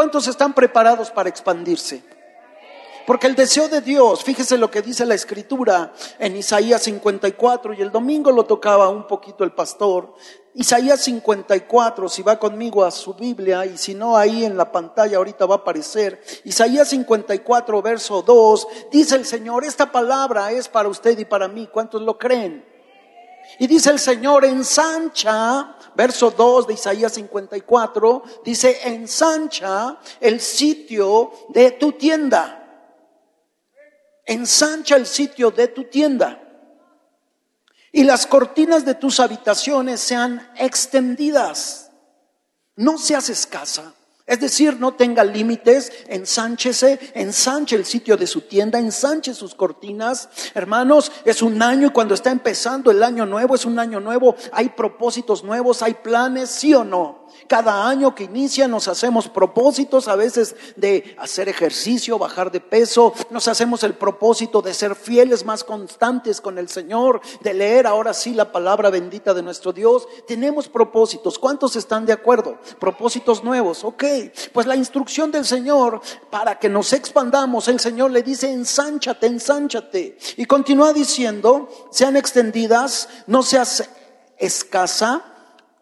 ¿Cuántos están preparados para expandirse? Porque el deseo de Dios, fíjese lo que dice la escritura en Isaías 54, y el domingo lo tocaba un poquito el pastor. Isaías 54, si va conmigo a su Biblia, y si no ahí en la pantalla ahorita va a aparecer. Isaías 54, verso 2, dice el Señor, esta palabra es para usted y para mí. ¿Cuántos lo creen? Y dice el Señor, ensancha, verso 2 de Isaías 54, dice, ensancha el sitio de tu tienda ensancha el sitio de tu tienda y las cortinas de tus habitaciones sean extendidas. No seas escasa. Es decir, no tenga límites, ensánchese, ensanche el sitio de su tienda, ensanche sus cortinas. Hermanos, es un año y cuando está empezando el año nuevo, es un año nuevo, hay propósitos nuevos, hay planes, sí o no. Cada año que inicia nos hacemos propósitos a veces de hacer ejercicio, bajar de peso, nos hacemos el propósito de ser fieles, más constantes con el Señor, de leer ahora sí la palabra bendita de nuestro Dios. Tenemos propósitos. ¿Cuántos están de acuerdo? Propósitos nuevos. Ok, pues la instrucción del Señor para que nos expandamos, el Señor le dice, ensánchate, ensánchate. Y continúa diciendo, sean extendidas, no seas escasa,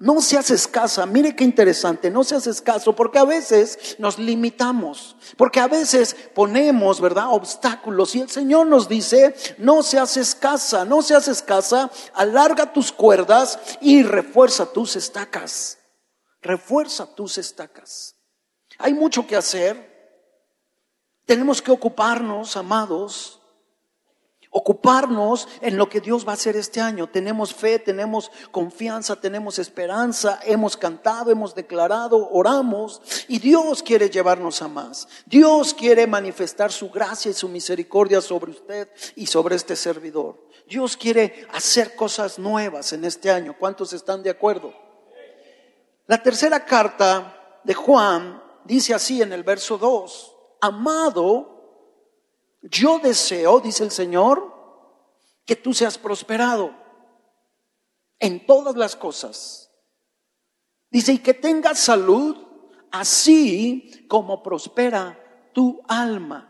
no seas escasa, mire qué interesante, no seas escaso, porque a veces nos limitamos, porque a veces ponemos, ¿verdad?, obstáculos. Y el Señor nos dice, no seas escasa, no seas escasa, alarga tus cuerdas y refuerza tus estacas, refuerza tus estacas. Hay mucho que hacer, tenemos que ocuparnos, amados, ocuparnos en lo que Dios va a hacer este año. Tenemos fe, tenemos confianza, tenemos esperanza, hemos cantado, hemos declarado, oramos y Dios quiere llevarnos a más. Dios quiere manifestar su gracia y su misericordia sobre usted y sobre este servidor. Dios quiere hacer cosas nuevas en este año. ¿Cuántos están de acuerdo? La tercera carta de Juan dice así en el verso 2, amado, yo deseo, dice el Señor, que tú seas prosperado en todas las cosas. Dice, y que tengas salud, así como prospera tu alma.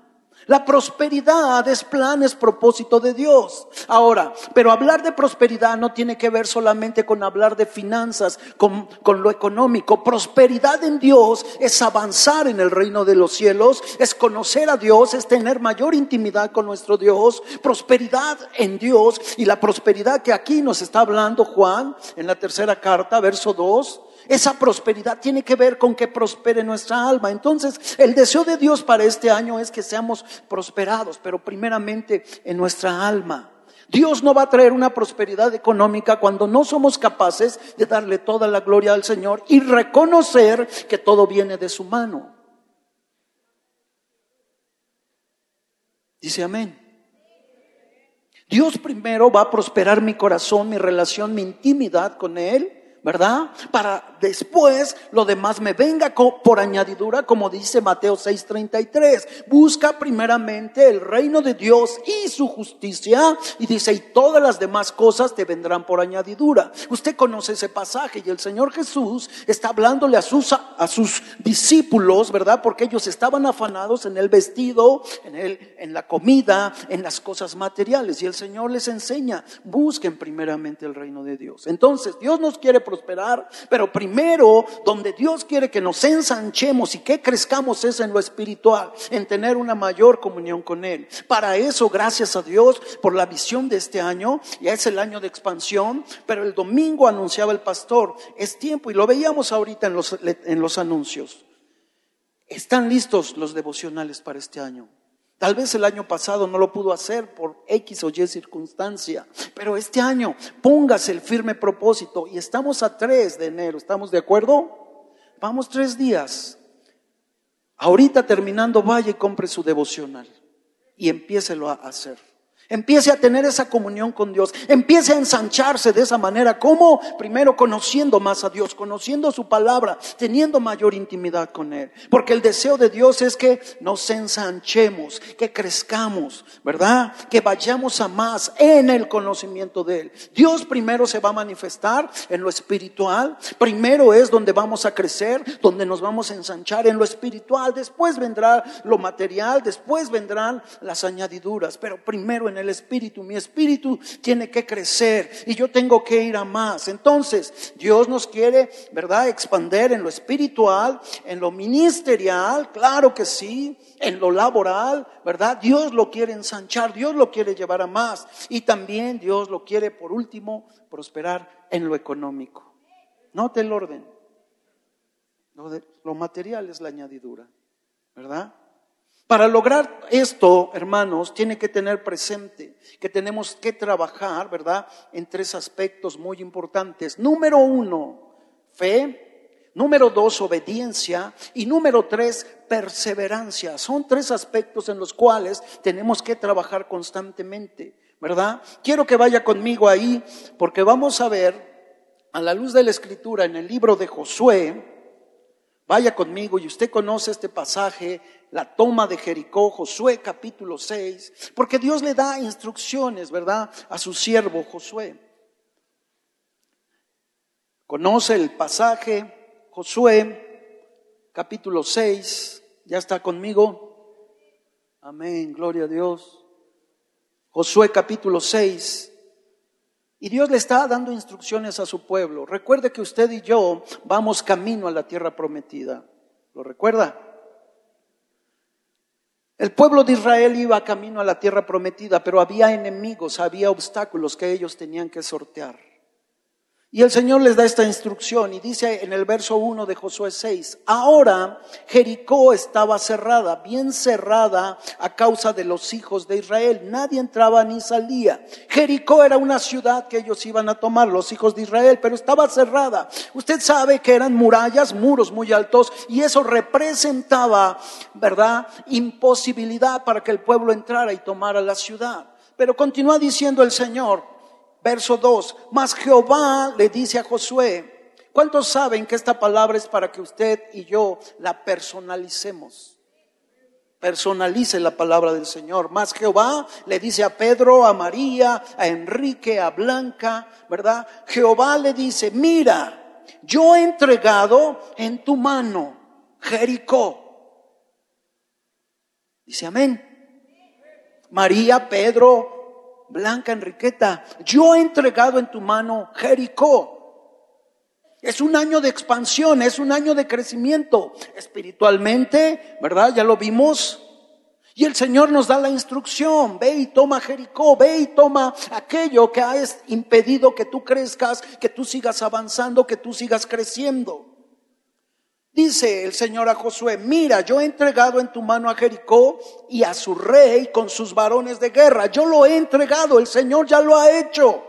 La prosperidad es plan, es propósito de Dios. Ahora, pero hablar de prosperidad no tiene que ver solamente con hablar de finanzas, con, con, lo económico. Prosperidad en Dios es avanzar en el reino de los cielos, es conocer a Dios, es tener mayor intimidad con nuestro Dios. Prosperidad en Dios y la prosperidad que aquí nos está hablando Juan en la tercera carta, verso 2 esa prosperidad tiene que ver con que prospere nuestra alma. Entonces, el deseo de Dios para este año es que seamos prosperados, pero primeramente en nuestra alma. Dios no va a traer una prosperidad económica cuando no somos capaces de darle toda la gloria al Señor y reconocer que todo viene de su mano. Dice amén. Dios primero va a prosperar mi corazón, mi relación, mi intimidad con Él. ¿verdad? Para después lo demás me venga por añadidura, como dice Mateo 6:33. Busca primeramente el reino de Dios y su justicia, y dice, y todas las demás cosas te vendrán por añadidura. Usted conoce ese pasaje y el Señor Jesús está hablándole a sus, a sus discípulos, ¿verdad? Porque ellos estaban afanados en el vestido, en, el, en la comida, en las cosas materiales, y el Señor les enseña, busquen primeramente el reino de Dios. Entonces, Dios nos quiere prosperar, pero primero donde Dios quiere que nos ensanchemos y que crezcamos es en lo espiritual, en tener una mayor comunión con Él. Para eso, gracias a Dios por la visión de este año, ya es el año de expansión, pero el domingo anunciaba el pastor, es tiempo y lo veíamos ahorita en los, en los anuncios. Están listos los devocionales para este año. Tal vez el año pasado no lo pudo hacer por X o Y circunstancia, pero este año póngase el firme propósito y estamos a 3 de enero, ¿estamos de acuerdo? Vamos tres días. Ahorita terminando, vaya y compre su devocional y empiécelo a hacer. Empiece a tener esa comunión con Dios. Empiece a ensancharse de esa manera. ¿Cómo? Primero conociendo más a Dios, conociendo su palabra, teniendo mayor intimidad con Él. Porque el deseo de Dios es que nos ensanchemos, que crezcamos, ¿verdad? Que vayamos a más en el conocimiento de Él. Dios primero se va a manifestar en lo espiritual. Primero es donde vamos a crecer, donde nos vamos a ensanchar en lo espiritual. Después vendrá lo material, después vendrán las añadiduras. Pero primero en el espíritu. Mi espíritu tiene que crecer y yo tengo que ir a más. Entonces, Dios nos quiere, ¿verdad?, expander en lo espiritual, en lo ministerial, claro que sí, en lo laboral, ¿verdad? Dios lo quiere ensanchar, Dios lo quiere llevar a más y también Dios lo quiere, por último, prosperar en lo económico. Note el orden. Lo, lo material es la añadidura, ¿verdad? Para lograr esto, hermanos, tiene que tener presente que tenemos que trabajar, ¿verdad?, en tres aspectos muy importantes. Número uno, fe. Número dos, obediencia. Y número tres, perseverancia. Son tres aspectos en los cuales tenemos que trabajar constantemente, ¿verdad? Quiero que vaya conmigo ahí porque vamos a ver a la luz de la escritura en el libro de Josué, Vaya conmigo y usted conoce este pasaje, la toma de Jericó, Josué capítulo 6, porque Dios le da instrucciones, ¿verdad?, a su siervo Josué. Conoce el pasaje, Josué capítulo 6, ya está conmigo. Amén, gloria a Dios. Josué capítulo 6. Y Dios le está dando instrucciones a su pueblo. Recuerde que usted y yo vamos camino a la tierra prometida. ¿Lo recuerda? El pueblo de Israel iba camino a la tierra prometida, pero había enemigos, había obstáculos que ellos tenían que sortear. Y el Señor les da esta instrucción y dice en el verso 1 de Josué 6, ahora Jericó estaba cerrada, bien cerrada a causa de los hijos de Israel. Nadie entraba ni salía. Jericó era una ciudad que ellos iban a tomar, los hijos de Israel, pero estaba cerrada. Usted sabe que eran murallas, muros muy altos, y eso representaba, ¿verdad?, imposibilidad para que el pueblo entrara y tomara la ciudad. Pero continúa diciendo el Señor, Verso 2, mas Jehová le dice a Josué, ¿cuántos saben que esta palabra es para que usted y yo la personalicemos? Personalice la palabra del Señor. Mas Jehová le dice a Pedro, a María, a Enrique, a Blanca, ¿verdad? Jehová le dice, mira, yo he entregado en tu mano Jericó. Dice amén. María, Pedro, Blanca Enriqueta, yo he entregado en tu mano Jericó. Es un año de expansión, es un año de crecimiento espiritualmente, ¿verdad? Ya lo vimos. Y el Señor nos da la instrucción, ve y toma Jericó, ve y toma aquello que ha impedido que tú crezcas, que tú sigas avanzando, que tú sigas creciendo. Dice el Señor a Josué, mira, yo he entregado en tu mano a Jericó y a su rey con sus varones de guerra. Yo lo he entregado, el Señor ya lo ha hecho.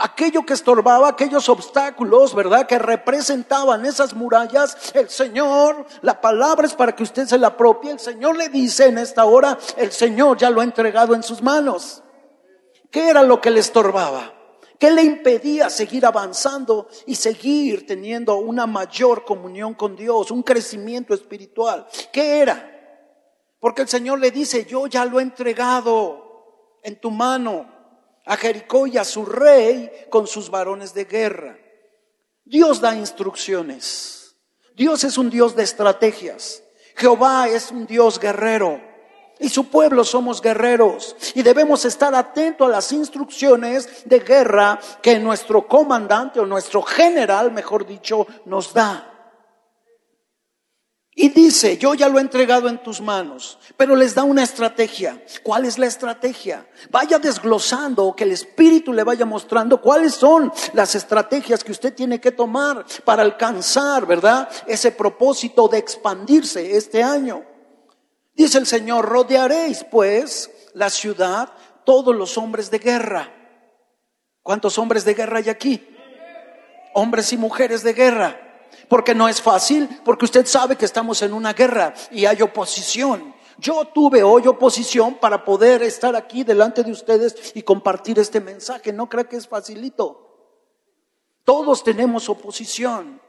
Aquello que estorbaba, aquellos obstáculos, ¿verdad? Que representaban esas murallas, el Señor, la palabra es para que usted se la apropie. El Señor le dice en esta hora, el Señor ya lo ha entregado en sus manos. ¿Qué era lo que le estorbaba? ¿Qué le impedía seguir avanzando y seguir teniendo una mayor comunión con Dios, un crecimiento espiritual? ¿Qué era? Porque el Señor le dice, yo ya lo he entregado en tu mano a Jericó y a su rey con sus varones de guerra. Dios da instrucciones. Dios es un Dios de estrategias. Jehová es un Dios guerrero y su pueblo somos guerreros y debemos estar atentos a las instrucciones de guerra que nuestro comandante o nuestro general, mejor dicho, nos da. Y dice, yo ya lo he entregado en tus manos, pero les da una estrategia. ¿Cuál es la estrategia? Vaya desglosando, que el Espíritu le vaya mostrando cuáles son las estrategias que usted tiene que tomar para alcanzar, ¿verdad? Ese propósito de expandirse este año. Dice el Señor, rodearéis pues la ciudad todos los hombres de guerra. ¿Cuántos hombres de guerra hay aquí? Hombres y mujeres de guerra. Porque no es fácil, porque usted sabe que estamos en una guerra y hay oposición. Yo tuve hoy oposición para poder estar aquí delante de ustedes y compartir este mensaje. No creo que es facilito. Todos tenemos oposición.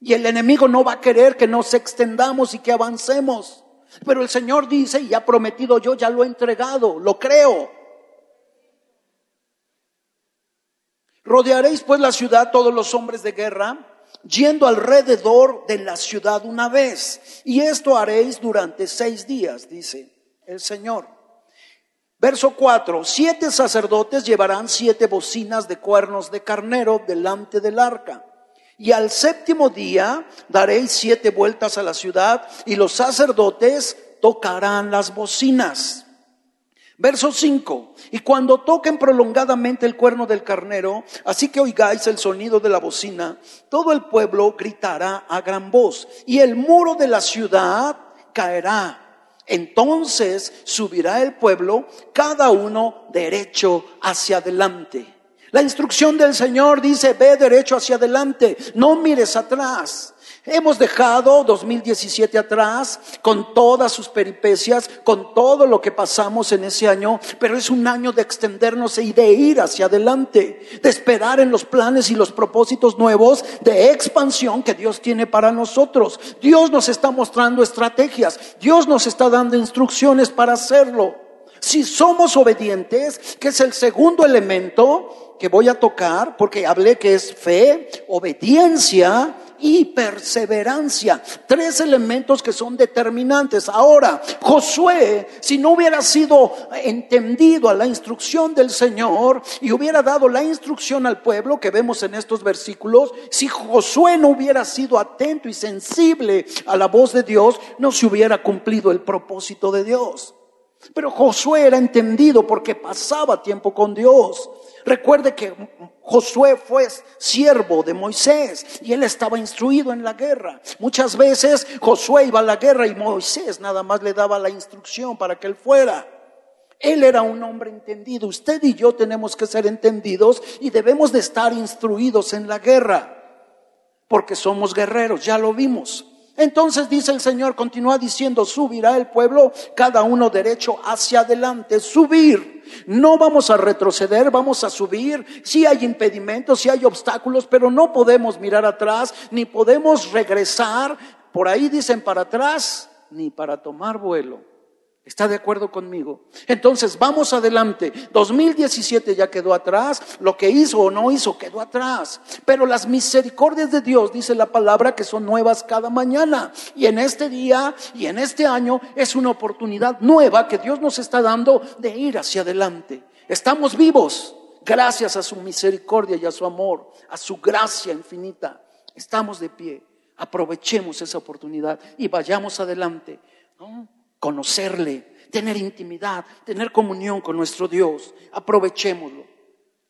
Y el enemigo no va a querer que nos extendamos y que avancemos. Pero el Señor dice, y ha prometido yo, ya lo he entregado, lo creo. Rodearéis pues la ciudad todos los hombres de guerra, yendo alrededor de la ciudad una vez. Y esto haréis durante seis días, dice el Señor. Verso 4, siete sacerdotes llevarán siete bocinas de cuernos de carnero delante del arca. Y al séptimo día daréis siete vueltas a la ciudad y los sacerdotes tocarán las bocinas. Verso 5. Y cuando toquen prolongadamente el cuerno del carnero, así que oigáis el sonido de la bocina, todo el pueblo gritará a gran voz y el muro de la ciudad caerá. Entonces subirá el pueblo, cada uno derecho hacia adelante. La instrucción del Señor dice, ve derecho hacia adelante, no mires atrás. Hemos dejado 2017 atrás con todas sus peripecias, con todo lo que pasamos en ese año, pero es un año de extendernos y de ir hacia adelante, de esperar en los planes y los propósitos nuevos de expansión que Dios tiene para nosotros. Dios nos está mostrando estrategias, Dios nos está dando instrucciones para hacerlo. Si somos obedientes, que es el segundo elemento, que voy a tocar, porque hablé que es fe, obediencia y perseverancia. Tres elementos que son determinantes. Ahora, Josué, si no hubiera sido entendido a la instrucción del Señor y hubiera dado la instrucción al pueblo que vemos en estos versículos, si Josué no hubiera sido atento y sensible a la voz de Dios, no se hubiera cumplido el propósito de Dios. Pero Josué era entendido porque pasaba tiempo con Dios. Recuerde que Josué fue siervo de Moisés y él estaba instruido en la guerra. Muchas veces Josué iba a la guerra y Moisés nada más le daba la instrucción para que él fuera. Él era un hombre entendido. Usted y yo tenemos que ser entendidos y debemos de estar instruidos en la guerra. Porque somos guerreros, ya lo vimos. Entonces dice el Señor, continúa diciendo, subirá el pueblo, cada uno derecho hacia adelante, subir. No vamos a retroceder, vamos a subir. Si hay impedimentos, si hay obstáculos, pero no podemos mirar atrás, ni podemos regresar. Por ahí dicen para atrás, ni para tomar vuelo. ¿Está de acuerdo conmigo? Entonces, vamos adelante. 2017 ya quedó atrás. Lo que hizo o no hizo quedó atrás. Pero las misericordias de Dios, dice la palabra, que son nuevas cada mañana. Y en este día y en este año es una oportunidad nueva que Dios nos está dando de ir hacia adelante. Estamos vivos gracias a su misericordia y a su amor, a su gracia infinita. Estamos de pie. Aprovechemos esa oportunidad y vayamos adelante. ¿no? Conocerle, tener intimidad, tener comunión con nuestro Dios. Aprovechémoslo.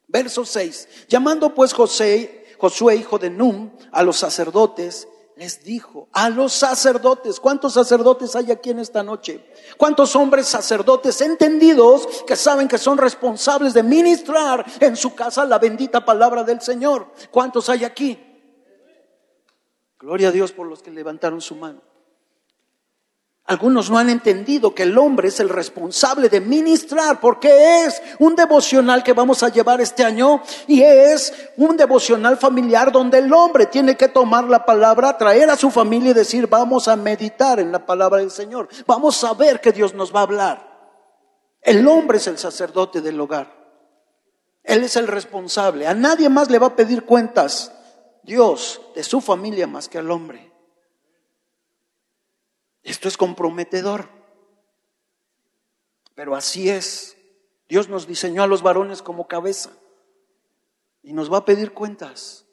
Verso 6. Llamando pues José, Josué, hijo de Num, a los sacerdotes, les dijo, a los sacerdotes, ¿cuántos sacerdotes hay aquí en esta noche? ¿Cuántos hombres sacerdotes entendidos que saben que son responsables de ministrar en su casa la bendita palabra del Señor? ¿Cuántos hay aquí? Gloria a Dios por los que levantaron su mano. Algunos no han entendido que el hombre es el responsable de ministrar porque es un devocional que vamos a llevar este año y es un devocional familiar donde el hombre tiene que tomar la palabra, traer a su familia y decir vamos a meditar en la palabra del Señor, vamos a ver que Dios nos va a hablar. El hombre es el sacerdote del hogar, él es el responsable, a nadie más le va a pedir cuentas Dios de su familia más que al hombre. Esto es comprometedor. Pero así es. Dios nos diseñó a los varones como cabeza y nos va a pedir cuentas.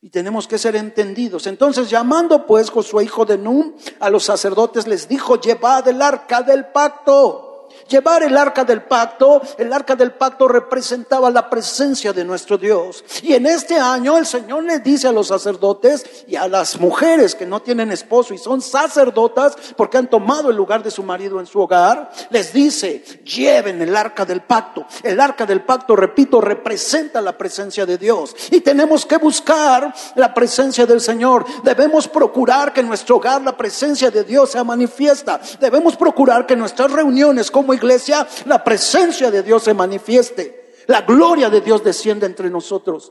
Y tenemos que ser entendidos. Entonces, llamando pues Josué, hijo de Nun, a los sacerdotes les dijo, llevad el arca del pacto Llevar el arca del pacto, el arca del pacto representaba la presencia de nuestro Dios. Y en este año el Señor le dice a los sacerdotes y a las mujeres que no tienen esposo y son sacerdotas porque han tomado el lugar de su marido en su hogar, les dice, lleven el arca del pacto. El arca del pacto, repito, representa la presencia de Dios. Y tenemos que buscar la presencia del Señor. Debemos procurar que en nuestro hogar la presencia de Dios sea manifiesta. Debemos procurar que nuestras reuniones como iglesia la presencia de Dios se manifieste. La gloria de Dios desciende entre nosotros.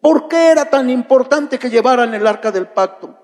¿Por qué era tan importante que llevaran el arca del pacto?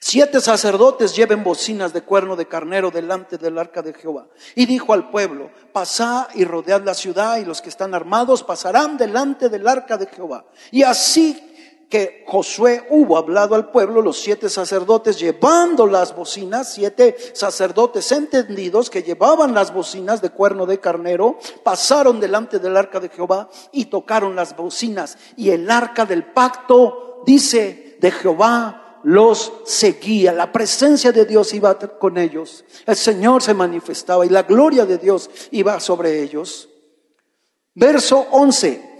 Siete sacerdotes lleven bocinas de cuerno de carnero delante del arca de Jehová. Y dijo al pueblo, pasad y rodead la ciudad y los que están armados pasarán delante del arca de Jehová. Y así que Josué hubo hablado al pueblo, los siete sacerdotes llevando las bocinas, siete sacerdotes entendidos que llevaban las bocinas de cuerno de carnero, pasaron delante del arca de Jehová y tocaron las bocinas. Y el arca del pacto, dice, de Jehová los seguía. La presencia de Dios iba con ellos. El Señor se manifestaba y la gloria de Dios iba sobre ellos. Verso 11.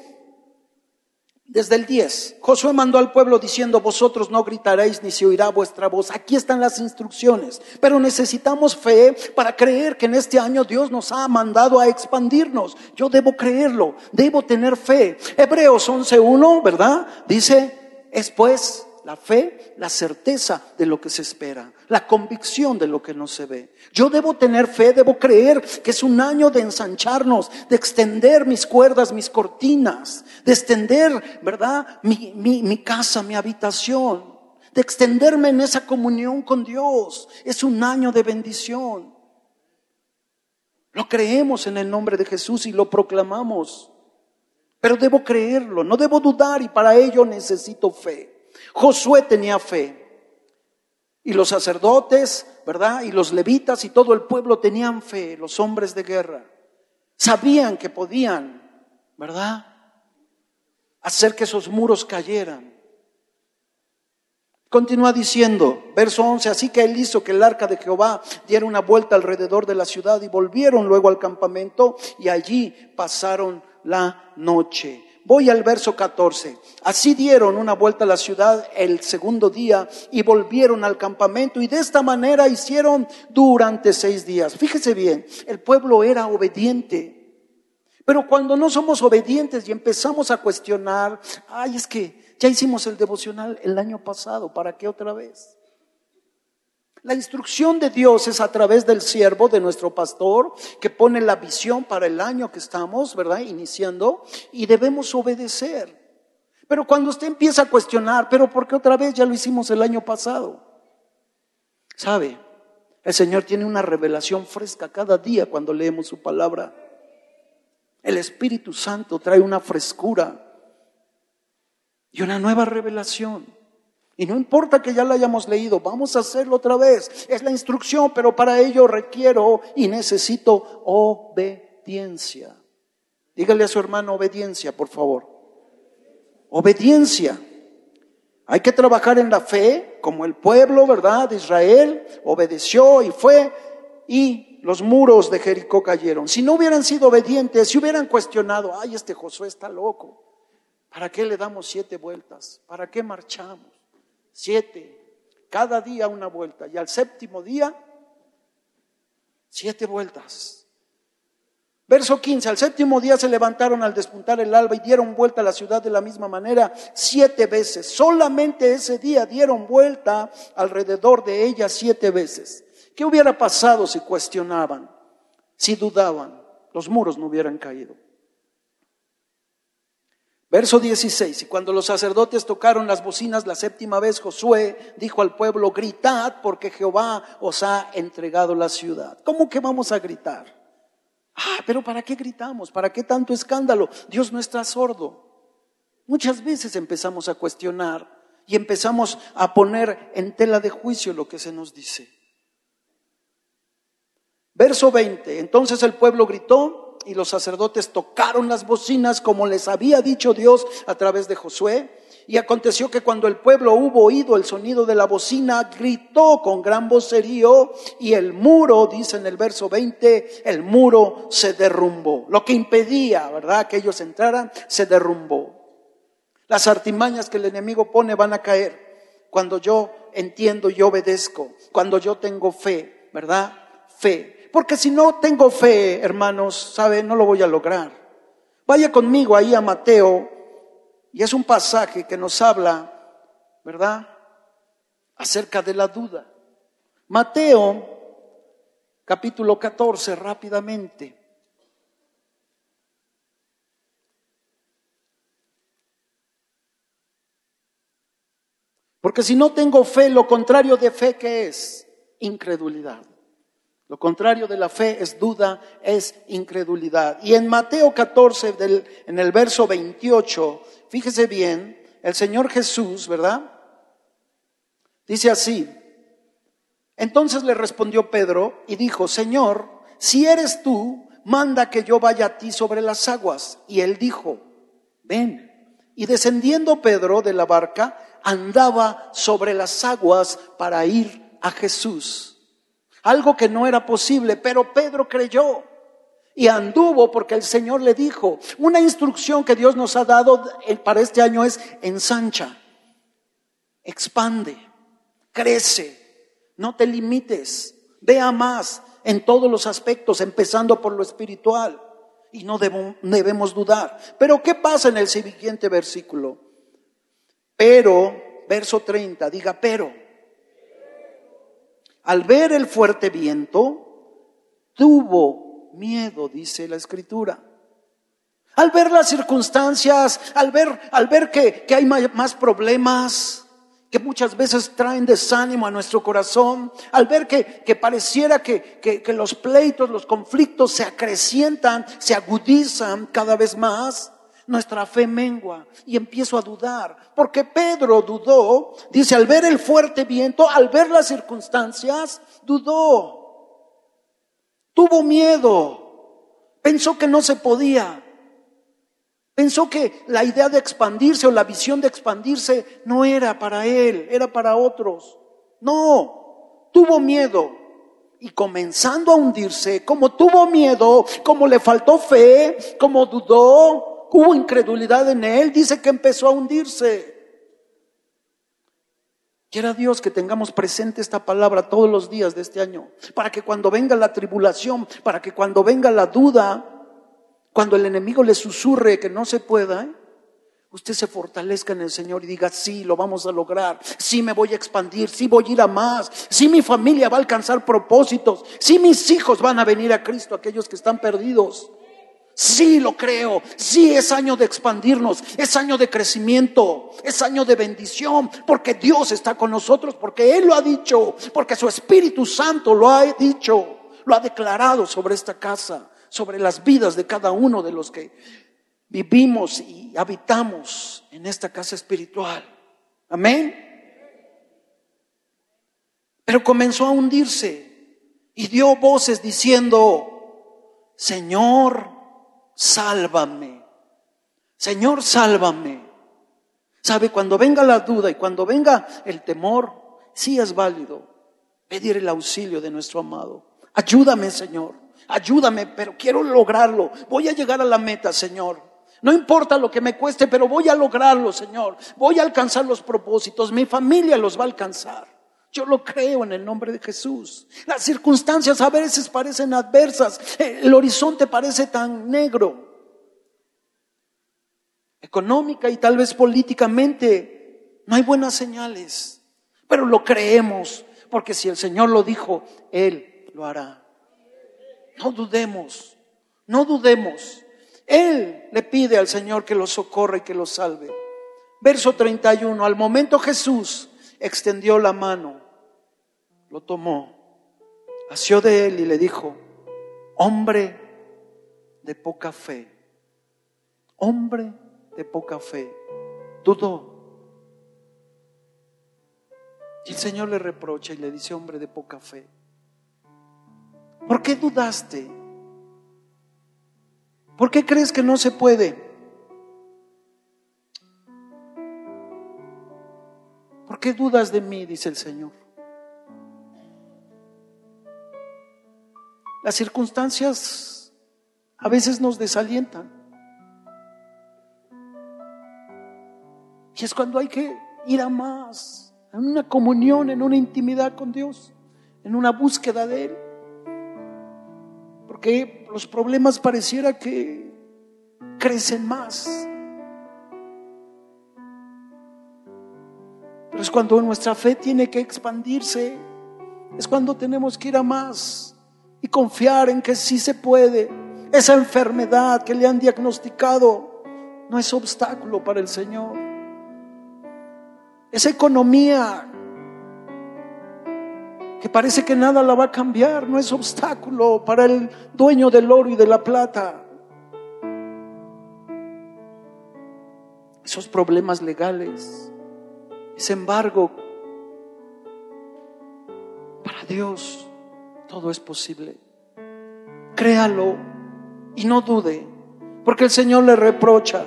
Desde el 10, Josué mandó al pueblo diciendo, vosotros no gritaréis ni se oirá vuestra voz. Aquí están las instrucciones, pero necesitamos fe para creer que en este año Dios nos ha mandado a expandirnos. Yo debo creerlo, debo tener fe. Hebreos 11.1, ¿verdad? Dice, es pues la fe, la certeza de lo que se espera, la convicción de lo que no se ve. Yo debo tener fe, debo creer que es un año de ensancharnos, de extender mis cuerdas, mis cortinas, de extender, ¿verdad? Mi, mi casa, mi habitación, de extenderme en esa comunión con Dios. Es un año de bendición. Lo creemos en el nombre de Jesús y lo proclamamos. Pero debo creerlo, no debo dudar y para ello necesito fe. Josué tenía fe. Y los sacerdotes, ¿verdad? Y los levitas y todo el pueblo tenían fe, los hombres de guerra. Sabían que podían, ¿verdad? Hacer que esos muros cayeran. Continúa diciendo, verso 11, así que él hizo que el arca de Jehová diera una vuelta alrededor de la ciudad y volvieron luego al campamento y allí pasaron la noche. Voy al verso 14. Así dieron una vuelta a la ciudad el segundo día y volvieron al campamento y de esta manera hicieron durante seis días. Fíjese bien, el pueblo era obediente. Pero cuando no somos obedientes y empezamos a cuestionar, ay, es que ya hicimos el devocional el año pasado, ¿para qué otra vez? La instrucción de Dios es a través del siervo, de nuestro pastor, que pone la visión para el año que estamos, ¿verdad? Iniciando, y debemos obedecer. Pero cuando usted empieza a cuestionar, pero ¿por qué otra vez ya lo hicimos el año pasado? ¿Sabe? El Señor tiene una revelación fresca cada día cuando leemos su palabra. El Espíritu Santo trae una frescura y una nueva revelación. Y no importa que ya la hayamos leído, vamos a hacerlo otra vez. Es la instrucción, pero para ello requiero y necesito obediencia. Dígale a su hermano obediencia, por favor. Obediencia. Hay que trabajar en la fe, como el pueblo, ¿verdad? De Israel obedeció y fue, y los muros de Jericó cayeron. Si no hubieran sido obedientes, si hubieran cuestionado, ay, este Josué está loco, ¿para qué le damos siete vueltas? ¿Para qué marchamos? Siete, cada día una vuelta. Y al séptimo día, siete vueltas. Verso 15, al séptimo día se levantaron al despuntar el alba y dieron vuelta a la ciudad de la misma manera siete veces. Solamente ese día dieron vuelta alrededor de ella siete veces. ¿Qué hubiera pasado si cuestionaban, si dudaban? Los muros no hubieran caído. Verso 16, y cuando los sacerdotes tocaron las bocinas la séptima vez, Josué dijo al pueblo, gritad porque Jehová os ha entregado la ciudad. ¿Cómo que vamos a gritar? Ah, pero ¿para qué gritamos? ¿Para qué tanto escándalo? Dios no está sordo. Muchas veces empezamos a cuestionar y empezamos a poner en tela de juicio lo que se nos dice. Verso 20, entonces el pueblo gritó y los sacerdotes tocaron las bocinas como les había dicho Dios a través de Josué. Y aconteció que cuando el pueblo hubo oído el sonido de la bocina, gritó con gran vocerío y el muro, dice en el verso 20, el muro se derrumbó. Lo que impedía, ¿verdad?, que ellos entraran, se derrumbó. Las artimañas que el enemigo pone van a caer cuando yo entiendo y obedezco, cuando yo tengo fe, ¿verdad? Fe. Porque si no tengo fe, hermanos, ¿sabe? No lo voy a lograr. Vaya conmigo ahí a Mateo y es un pasaje que nos habla, ¿verdad? Acerca de la duda. Mateo, capítulo 14, rápidamente. Porque si no tengo fe, lo contrario de fe, ¿qué es? Incredulidad. Lo contrario de la fe es duda, es incredulidad. Y en Mateo 14, en el verso 28, fíjese bien, el Señor Jesús, ¿verdad? Dice así. Entonces le respondió Pedro y dijo, Señor, si eres tú, manda que yo vaya a ti sobre las aguas. Y él dijo, ven. Y descendiendo Pedro de la barca, andaba sobre las aguas para ir a Jesús algo que no era posible, pero Pedro creyó y anduvo porque el Señor le dijo, una instrucción que Dios nos ha dado para este año es ensancha, expande, crece, no te limites, vea más en todos los aspectos, empezando por lo espiritual. Y no debemos dudar. Pero ¿qué pasa en el siguiente versículo? Pero, verso 30, diga, pero al ver el fuerte viento, tuvo miedo, dice la escritura. Al ver las circunstancias, al ver, al ver que, hay más problemas, que muchas veces traen desánimo a nuestro corazón, al ver que, que pareciera que, que, los pleitos, los conflictos se acrecientan, se agudizan cada vez más, nuestra fe mengua y empiezo a dudar. Porque Pedro dudó, dice, al ver el fuerte viento, al ver las circunstancias, dudó. Tuvo miedo. Pensó que no se podía. Pensó que la idea de expandirse o la visión de expandirse no era para él, era para otros. No, tuvo miedo. Y comenzando a hundirse, como tuvo miedo, como le faltó fe, como dudó, hubo incredulidad en él, dice que empezó a hundirse. Quiera Dios que tengamos presente esta palabra todos los días de este año, para que cuando venga la tribulación, para que cuando venga la duda, cuando el enemigo le susurre que no se pueda, usted se fortalezca en el Señor y diga, sí, lo vamos a lograr, sí me voy a expandir, sí voy a ir a más, sí mi familia va a alcanzar propósitos, sí mis hijos van a venir a Cristo, aquellos que están perdidos. Sí, lo creo. Sí, es año de expandirnos, es año de crecimiento, es año de bendición, porque Dios está con nosotros, porque Él lo ha dicho, porque su Espíritu Santo lo ha dicho, lo ha declarado sobre esta casa, sobre las vidas de cada uno de los que vivimos y habitamos en esta casa espiritual. Amén. Pero comenzó a hundirse y dio voces diciendo, Señor, sálvame. Señor, sálvame. Sabe, cuando venga la duda y cuando venga el temor, sí es válido pedir el auxilio de nuestro amado. Ayúdame, Señor. Ayúdame, pero quiero lograrlo. Voy a llegar a la meta, Señor. No importa lo que me cueste, pero voy a lograrlo, Señor. Voy a alcanzar los propósitos. Mi familia los va a alcanzar. Yo lo creo en el nombre de Jesús. Las circunstancias a veces parecen adversas. El horizonte parece tan negro. Económica y tal vez políticamente no hay buenas señales. Pero lo creemos porque si el Señor lo dijo, Él lo hará. No dudemos, no dudemos. Él le pide al Señor que lo socorra y que lo salve. Verso 31. Al momento Jesús extendió la mano lo tomó, asió de él y le dijo, hombre de poca fe, hombre de poca fe, dudó. Y el Señor le reprocha y le dice, hombre de poca fe, ¿por qué dudaste? ¿Por qué crees que no se puede? ¿Por qué dudas de mí? dice el Señor. Las circunstancias a veces nos desalientan. Y es cuando hay que ir a más, en una comunión, en una intimidad con Dios, en una búsqueda de Él. Porque los problemas pareciera que crecen más. Pero es cuando nuestra fe tiene que expandirse, es cuando tenemos que ir a más y confiar en que sí se puede. Esa enfermedad que le han diagnosticado no es obstáculo para el Señor. Esa economía que parece que nada la va a cambiar no es obstáculo para el dueño del oro y de la plata. Esos problemas legales, ese embargo, para Dios todo es posible. Créalo y no dude, porque el Señor le reprocha.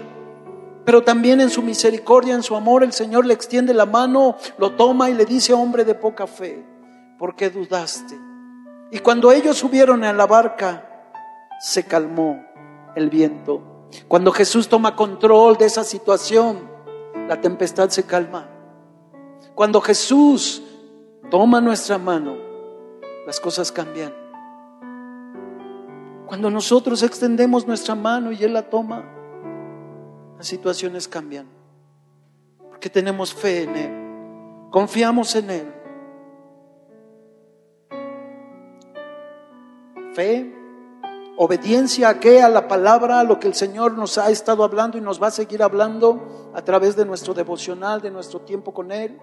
Pero también en su misericordia, en su amor, el Señor le extiende la mano, lo toma y le dice, hombre de poca fe, ¿por qué dudaste? Y cuando ellos subieron a la barca, se calmó el viento. Cuando Jesús toma control de esa situación, la tempestad se calma. Cuando Jesús toma nuestra mano, las cosas cambian. Cuando nosotros extendemos nuestra mano y Él la toma, las situaciones cambian. Porque tenemos fe en Él, confiamos en Él. Fe, obediencia a qué? A la palabra, a lo que el Señor nos ha estado hablando y nos va a seguir hablando a través de nuestro devocional, de nuestro tiempo con Él.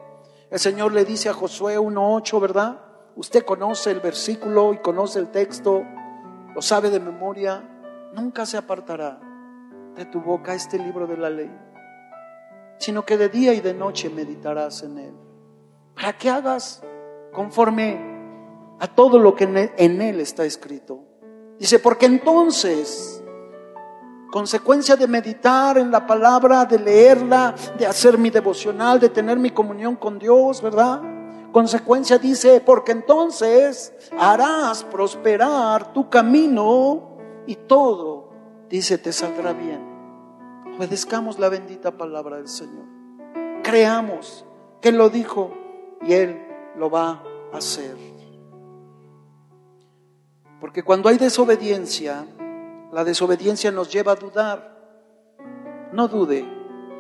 El Señor le dice a Josué 1.8, ¿verdad? Usted conoce el versículo y conoce el texto, lo sabe de memoria, nunca se apartará de tu boca este libro de la ley, sino que de día y de noche meditarás en él, para que hagas conforme a todo lo que en él está escrito. Dice, porque entonces, consecuencia de meditar en la palabra, de leerla, de hacer mi devocional, de tener mi comunión con Dios, ¿verdad? Consecuencia dice, porque entonces harás prosperar tu camino y todo, dice, te saldrá bien. Obedezcamos la bendita palabra del Señor. Creamos que Él lo dijo y Él lo va a hacer. Porque cuando hay desobediencia, la desobediencia nos lleva a dudar. No dude,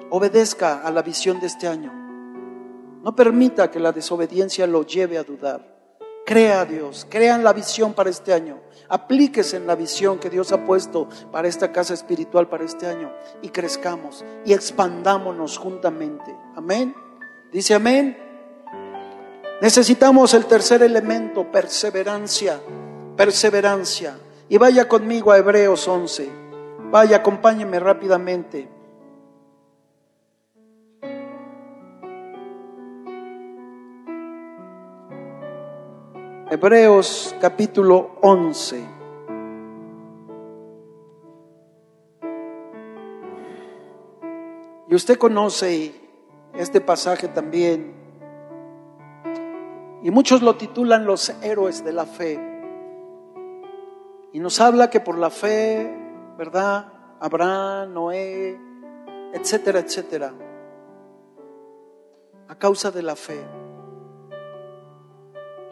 obedezca a la visión de este año. No permita que la desobediencia lo lleve a dudar. Crea a Dios, crea en la visión para este año. Aplíquese en la visión que Dios ha puesto para esta casa espiritual para este año y crezcamos y expandámonos juntamente. Amén. Dice amén. Necesitamos el tercer elemento, perseverancia, perseverancia. Y vaya conmigo a Hebreos 11. Vaya, acompáñeme rápidamente. Hebreos capítulo 11. Y usted conoce este pasaje también. Y muchos lo titulan los héroes de la fe. Y nos habla que por la fe, ¿verdad? Abraham, Noé, etcétera, etcétera. A causa de la fe.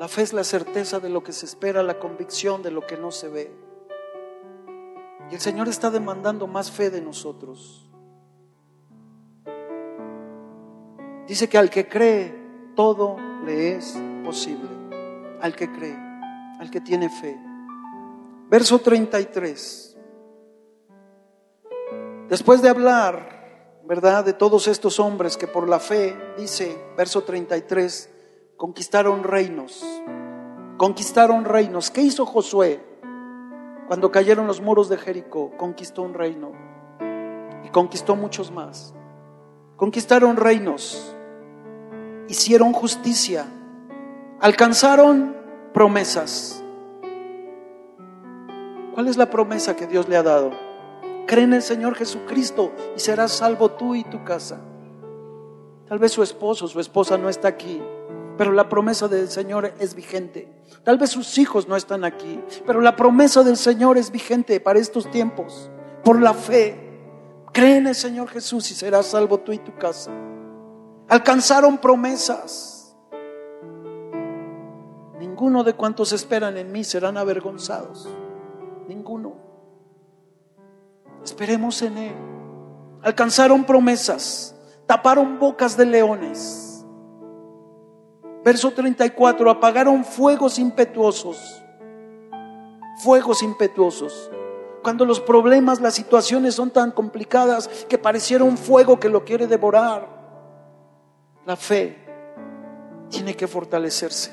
La fe es la certeza de lo que se espera, la convicción de lo que no se ve. Y el Señor está demandando más fe de nosotros. Dice que al que cree, todo le es posible. Al que cree, al que tiene fe. Verso 33. Después de hablar, ¿verdad?, de todos estos hombres que por la fe, dice, verso 33, conquistaron reinos, conquistaron reinos. ¿Qué hizo Josué cuando cayeron los muros de Jericó? Conquistó un reino y conquistó muchos más. Conquistaron reinos, hicieron justicia, alcanzaron promesas. ¿Cuál es la promesa que Dios le ha dado? Cree en el Señor Jesucristo y serás salvo tú y tu casa. Tal vez su esposo, su esposa no está aquí, pero la promesa del Señor es vigente. Tal vez sus hijos no están aquí, pero la promesa del Señor es vigente para estos tiempos. Por la fe, cree en el Señor Jesús y serás salvo tú y tu casa. Alcanzaron promesas. Ninguno de cuantos esperan en mí serán avergonzados. Ninguno. Esperemos en Él. Alcanzaron promesas. Taparon bocas de leones. Verso 34. Apagaron fuegos impetuosos. Fuegos impetuosos. Cuando los problemas, las situaciones son tan complicadas que pareciera un fuego que lo quiere devorar. La fe tiene que fortalecerse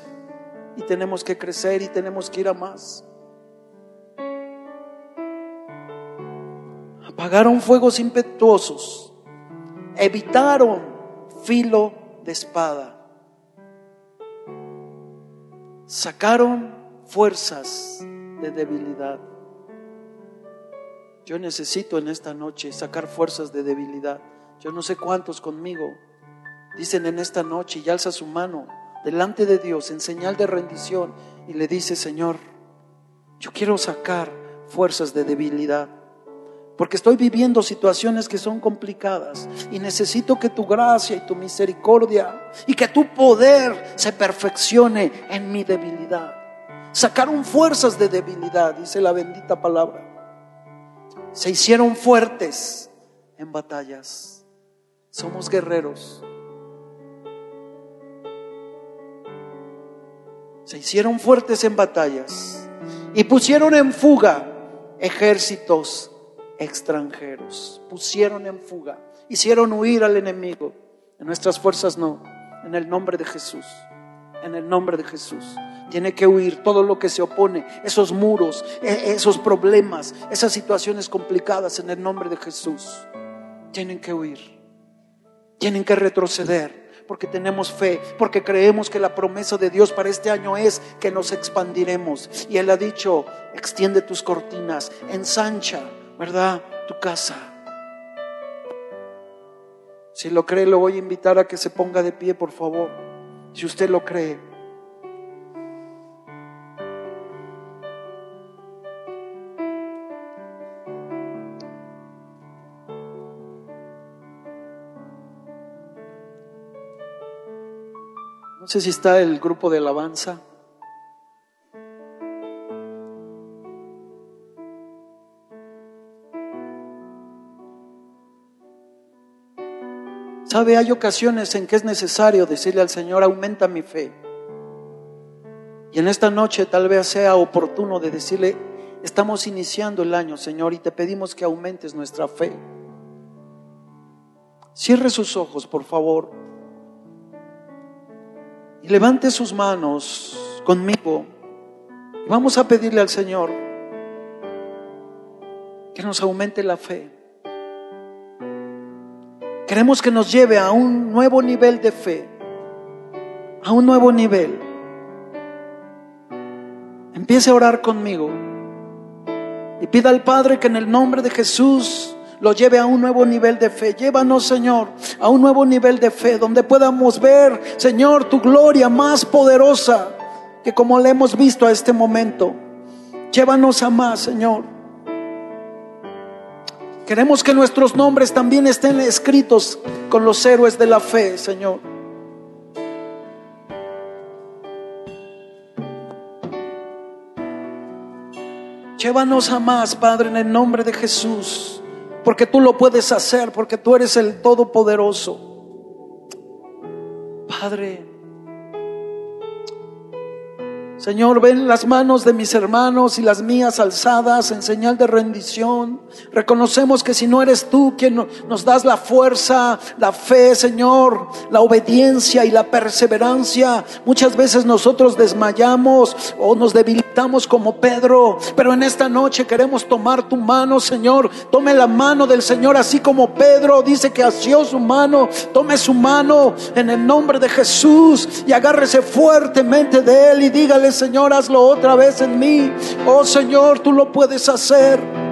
y tenemos que crecer y tenemos que ir a más. apagaron fuegos impetuosos, evitaron filo de espada, sacaron fuerzas de debilidad. Yo necesito en esta noche sacar fuerzas de debilidad. Yo no sé cuántos conmigo dicen en esta noche y alza su mano delante de Dios en señal de rendición y le dice, Señor, yo quiero sacar fuerzas de debilidad porque estoy viviendo situaciones que son complicadas y necesito que tu gracia y tu misericordia y que tu poder se perfeccione en mi debilidad. Sacaron fuerzas de debilidad, dice la bendita palabra. Se hicieron fuertes en batallas. Somos guerreros. Se hicieron fuertes en batallas y pusieron en fuga ejércitos extranjeros. Pusieron en fuga, hicieron huir al enemigo. En nuestras fuerzas no, en el nombre de Jesús. En el nombre de Jesús. Tiene que huir todo lo que se opone, esos muros, e, esos problemas, esas situaciones complicadas en el nombre de Jesús. Tienen que huir. Tienen que retroceder porque tenemos fe, porque creemos que la promesa de Dios para este año es que nos expandiremos. Y Él ha dicho, extiende tus cortinas, ensancha, ¿verdad? Tu casa. Si lo cree, lo voy a invitar a que se ponga de pie, por favor. Si usted lo cree. No sé si está el grupo de alabanza. Sabe, hay ocasiones en que es necesario decirle al Señor, aumenta mi fe. Y en esta noche tal vez sea oportuno de decirle, estamos iniciando el año, Señor, y te pedimos que aumentes nuestra fe. Cierre sus ojos, por favor, y levante sus manos conmigo. Y vamos a pedirle al Señor que nos aumente la fe. Queremos que nos lleve a un nuevo nivel de fe, a un nuevo nivel. Empiece a orar conmigo y pida al Padre que en el nombre de Jesús lo lleve a un nuevo nivel de fe. Llévanos, Señor, a un nuevo nivel de fe, donde podamos ver, Señor, tu gloria más poderosa que como le hemos visto a este momento. Llévanos a más, Señor. Queremos que nuestros nombres también estén escritos con los héroes de la fe, Señor. Llévanos a más, Padre, en el nombre de Jesús, porque tú lo puedes hacer, porque tú eres el Todopoderoso. Padre, Señor, ven las manos de mis hermanos y las mías alzadas en señal de rendición. Reconocemos que si no eres tú quien nos das la fuerza, la fe, Señor, la obediencia y la perseverancia, muchas veces nosotros desmayamos o nos debilitamos como Pedro. Pero en esta noche queremos tomar tu mano, Señor. Tome la mano del Señor así como Pedro dice que asió su mano. Tome su mano en el nombre de Jesús y agárrese fuertemente de él y dígale, Señor, hazlo otra vez en mí. Oh Señor, tú lo puedes hacer.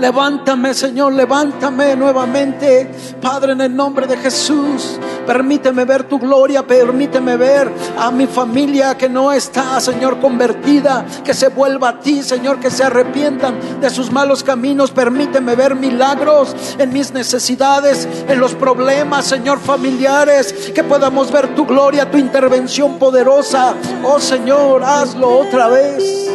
Levántame, Señor, levántame nuevamente. Padre, en el nombre de Jesús, permíteme ver tu gloria, permíteme ver a mi familia que no está, Señor, convertida, que se vuelva a ti, Señor, que se arrepientan de sus malos caminos. Permíteme ver milagros en mis necesidades, en los problemas, Señor, familiares, que podamos ver tu gloria, tu intervención poderosa. Oh Señor, hazlo otra vez.